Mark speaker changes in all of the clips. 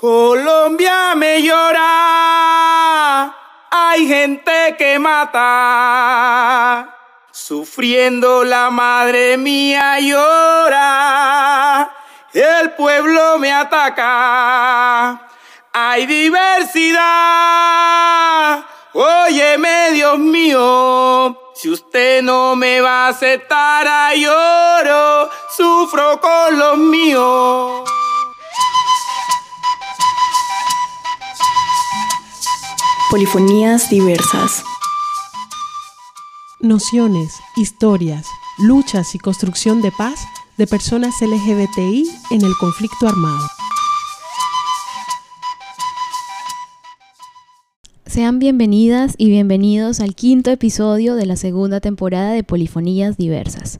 Speaker 1: Colombia me llora, hay gente que mata, sufriendo la madre mía llora, el pueblo me ataca, hay diversidad, óyeme Dios mío, si usted no me va a aceptar, lloro, sufro con los míos.
Speaker 2: Polifonías diversas.
Speaker 3: Nociones, historias, luchas y construcción de paz de personas LGBTI en el conflicto armado.
Speaker 4: Sean bienvenidas y bienvenidos al quinto episodio de la segunda temporada de Polifonías Diversas.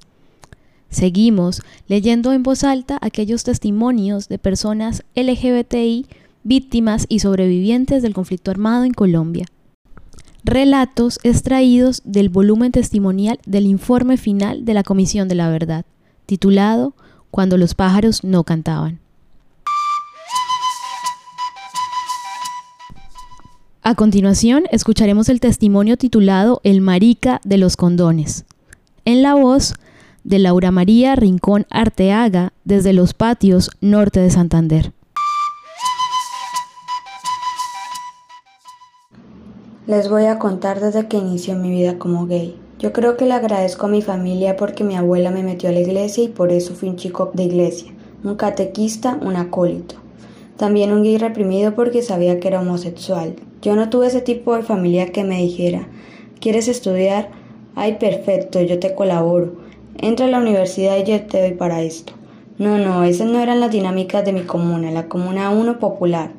Speaker 4: Seguimos leyendo en voz alta aquellos testimonios de personas LGBTI víctimas y sobrevivientes del conflicto armado en Colombia. Relatos extraídos del volumen testimonial del informe final de la Comisión de la Verdad, titulado Cuando los pájaros no cantaban. A continuación, escucharemos el testimonio titulado El marica de los condones, en la voz de Laura María Rincón Arteaga desde los patios norte de Santander.
Speaker 5: Les voy a contar desde que inició mi vida como gay. Yo creo que le agradezco a mi familia porque mi abuela me metió a la iglesia y por eso fui un chico de iglesia, un catequista, un acólito. También un gay reprimido porque sabía que era homosexual. Yo no tuve ese tipo de familia que me dijera, ¿quieres estudiar? Ay, perfecto, yo te colaboro. Entra a la universidad y yo te doy para esto. No, no, esas no eran las dinámicas de mi comuna, la comuna 1 popular.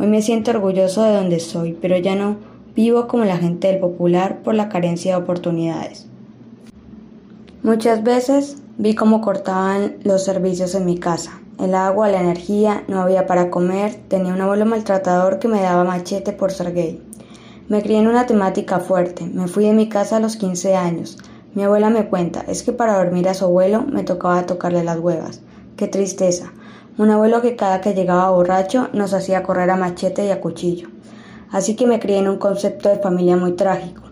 Speaker 5: Hoy me siento orgulloso de donde soy, pero ya no vivo como la gente del popular por la carencia de oportunidades. Muchas veces vi cómo cortaban los servicios en mi casa. El agua, la energía, no había para comer, tenía un abuelo maltratador que me daba machete por ser gay. Me crié en una temática fuerte, me fui de mi casa a los 15 años. Mi abuela me cuenta, es que para dormir a su abuelo me tocaba tocarle las huevas. Qué tristeza. Un abuelo que cada que llegaba borracho nos hacía correr a machete y a cuchillo así que me crié en un concepto de familia muy trágico.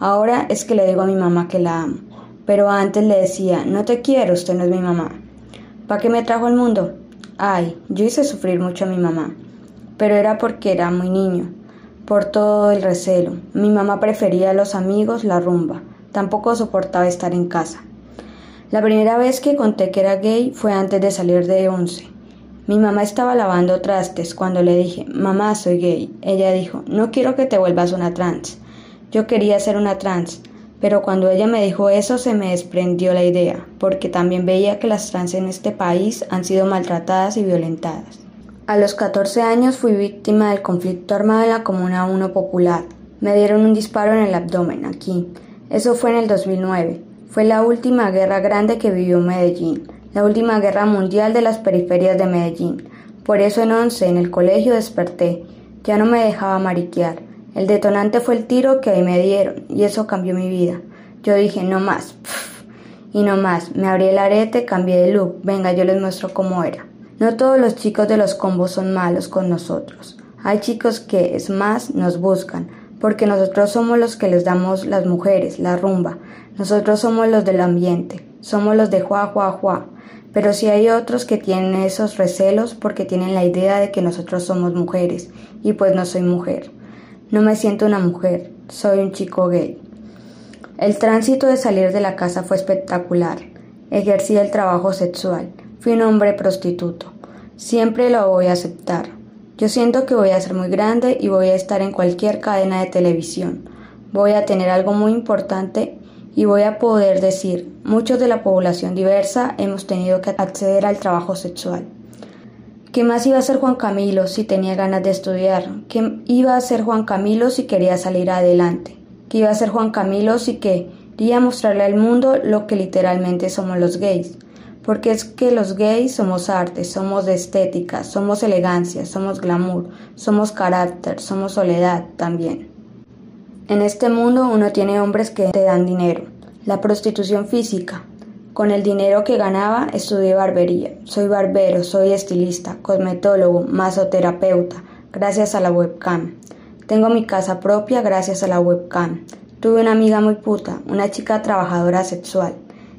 Speaker 5: Ahora es que le digo a mi mamá que la amo, pero antes le decía, no te quiero, usted no es mi mamá. ¿Para qué me trajo al mundo? Ay, yo hice sufrir mucho a mi mamá, pero era porque era muy niño, por todo el recelo. Mi mamá prefería a los amigos la rumba, tampoco soportaba estar en casa. La primera vez que conté que era gay fue antes de salir de once. Mi mamá estaba lavando trastes cuando le dije, mamá, soy gay. Ella dijo, no quiero que te vuelvas una trans. Yo quería ser una trans, pero cuando ella me dijo eso se me desprendió la idea, porque también veía que las trans en este país han sido maltratadas y violentadas. A los 14 años fui víctima del conflicto armado en la Comuna 1 Popular. Me dieron un disparo en el abdomen, aquí. Eso fue en el 2009. Fue la última guerra grande que vivió Medellín la última guerra mundial de las periferias de Medellín. Por eso en once en el colegio desperté. Ya no me dejaba mariquear. El detonante fue el tiro que ahí me dieron, y eso cambió mi vida. Yo dije, no más. y no más. Me abrí el arete, cambié de look. Venga, yo les muestro cómo era. No todos los chicos de los combos son malos con nosotros. Hay chicos que, es más, nos buscan, porque nosotros somos los que les damos las mujeres, la rumba. Nosotros somos los del ambiente. Somos los de juá, juá, juá. Pero sí hay otros que tienen esos recelos porque tienen la idea de que nosotros somos mujeres y pues no soy mujer. No me siento una mujer, soy un chico gay. El tránsito de salir de la casa fue espectacular. Ejercí el trabajo sexual. Fui un hombre prostituto. Siempre lo voy a aceptar. Yo siento que voy a ser muy grande y voy a estar en cualquier cadena de televisión. Voy a tener algo muy importante y voy a poder decir, muchos de la población diversa hemos tenido que acceder al trabajo sexual. ¿Qué más iba a hacer Juan Camilo si tenía ganas de estudiar? ¿Qué iba a hacer Juan Camilo si quería salir adelante? ¿Qué iba a hacer Juan Camilo si quería mostrarle al mundo lo que literalmente somos los gays? Porque es que los gays somos arte, somos estética, somos elegancia, somos glamour, somos carácter, somos soledad también. En este mundo uno tiene hombres que te dan dinero. La prostitución física. Con el dinero que ganaba estudié barbería. Soy barbero, soy estilista, cosmetólogo, masoterapeuta, gracias a la webcam. Tengo mi casa propia gracias a la webcam. Tuve una amiga muy puta, una chica trabajadora sexual.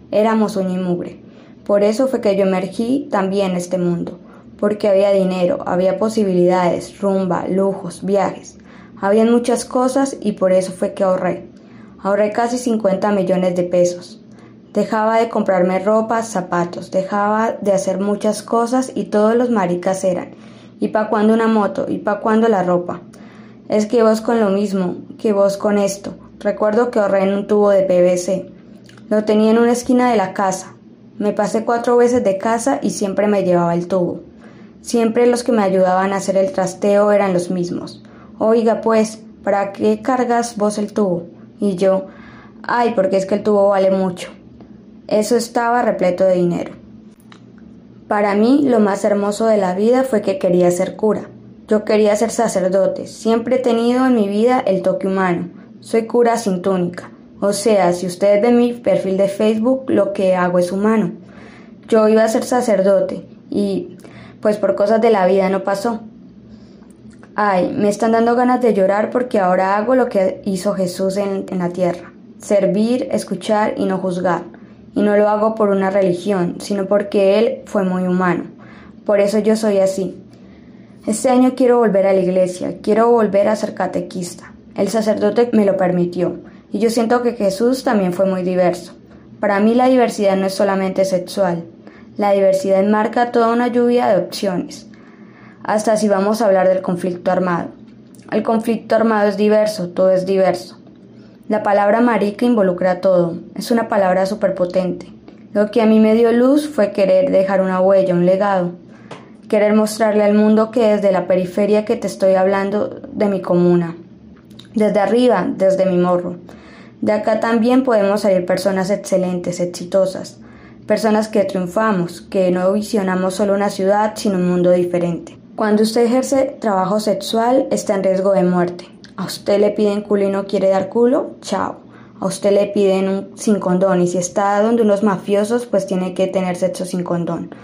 Speaker 5: Éramos uña y mugre. Por eso fue que yo emergí también en este mundo, porque había dinero, había posibilidades, rumba, lujos, viajes. Habían muchas cosas y por eso fue que ahorré. Ahorré casi 50 millones de pesos. Dejaba de comprarme ropa, zapatos, dejaba de hacer muchas cosas y todos los maricas eran. ¿Y pa' cuándo una moto? ¿Y pa' cuándo la ropa? Es que vos con lo mismo, que vos con esto. Recuerdo que ahorré en un tubo de PVC. Lo tenía en una esquina de la casa. Me pasé cuatro veces de casa y siempre me llevaba el tubo. Siempre los que me ayudaban a hacer el trasteo eran los mismos. Oiga, pues, ¿para qué cargas vos el tubo? Y yo, ay, porque es que el tubo vale mucho. Eso estaba repleto de dinero. Para mí lo más hermoso de la vida fue que quería ser cura. Yo quería ser sacerdote. Siempre he tenido en mi vida el toque humano. Soy cura sin túnica. O sea, si ustedes ven mi perfil de Facebook, lo que hago es humano. Yo iba a ser sacerdote y pues por cosas de la vida no pasó. Ay, me están dando ganas de llorar porque ahora hago lo que hizo Jesús en, en la tierra. Servir, escuchar y no juzgar y no lo hago por una religión, sino porque Él fue muy humano. Por eso yo soy así. Este año quiero volver a la iglesia, quiero volver a ser catequista. El sacerdote me lo permitió, y yo siento que Jesús también fue muy diverso. Para mí la diversidad no es solamente sexual, la diversidad enmarca toda una lluvia de opciones, hasta si vamos a hablar del conflicto armado. El conflicto armado es diverso, todo es diverso. La palabra marica involucra todo, es una palabra superpotente. Lo que a mí me dio luz fue querer dejar una huella, un legado, querer mostrarle al mundo que desde la periferia que te estoy hablando de mi comuna, desde arriba, desde mi morro. De acá también podemos salir personas excelentes, exitosas, personas que triunfamos, que no visionamos solo una ciudad, sino un mundo diferente. Cuando usted ejerce trabajo sexual, está en riesgo de muerte. A usted le piden culo y no quiere dar culo, chao. A usted le piden un sin condón y si está donde unos mafiosos, pues tiene que tener sexo sin condón.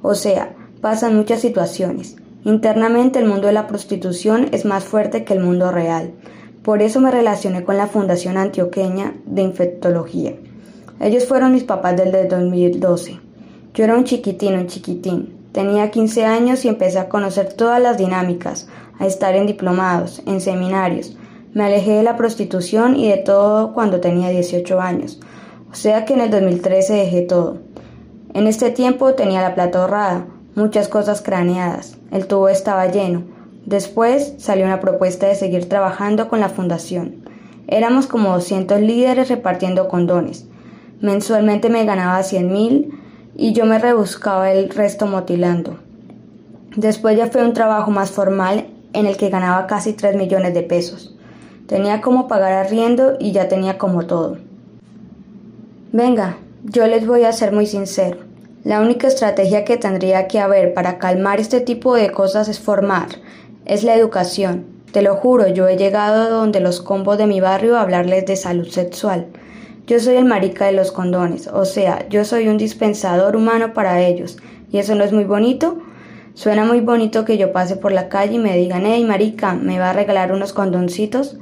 Speaker 5: O sea, pasan muchas situaciones. Internamente el mundo de la prostitución es más fuerte que el mundo real. Por eso me relacioné con la Fundación Antioqueña de Infectología. Ellos fueron mis papás desde 2012. Yo era un chiquitín, un chiquitín. Tenía 15 años y empecé a conocer todas las dinámicas, a estar en diplomados, en seminarios. Me alejé de la prostitución y de todo cuando tenía 18 años. O sea que en el 2013 dejé todo. En este tiempo tenía la plata ahorrada, muchas cosas craneadas, el tubo estaba lleno. Después salió una propuesta de seguir trabajando con la fundación. Éramos como 200 líderes repartiendo condones. Mensualmente me ganaba 100 mil y yo me rebuscaba el resto motilando. Después ya fue un trabajo más formal en el que ganaba casi 3 millones de pesos. Tenía como pagar arriendo y ya tenía como todo. Venga, yo les voy a ser muy sincero. La única estrategia que tendría que haber para calmar este tipo de cosas es formar, es la educación. Te lo juro, yo he llegado donde los combos de mi barrio a hablarles de salud sexual. Yo soy el marica de los condones, o sea, yo soy un dispensador humano para ellos. ¿Y eso no es muy bonito? Suena muy bonito que yo pase por la calle y me digan, hey marica, ¿me va a regalar unos condoncitos?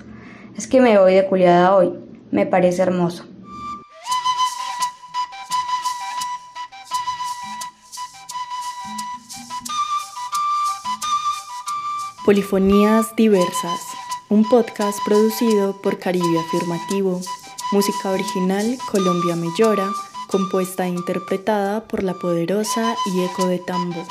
Speaker 5: Es que me voy de culiada hoy. Me parece hermoso.
Speaker 2: Polifonías Diversas, un podcast producido por Caribe Afirmativo, música original Colombia Me Llora, compuesta e interpretada por La Poderosa y Eco de Tambo.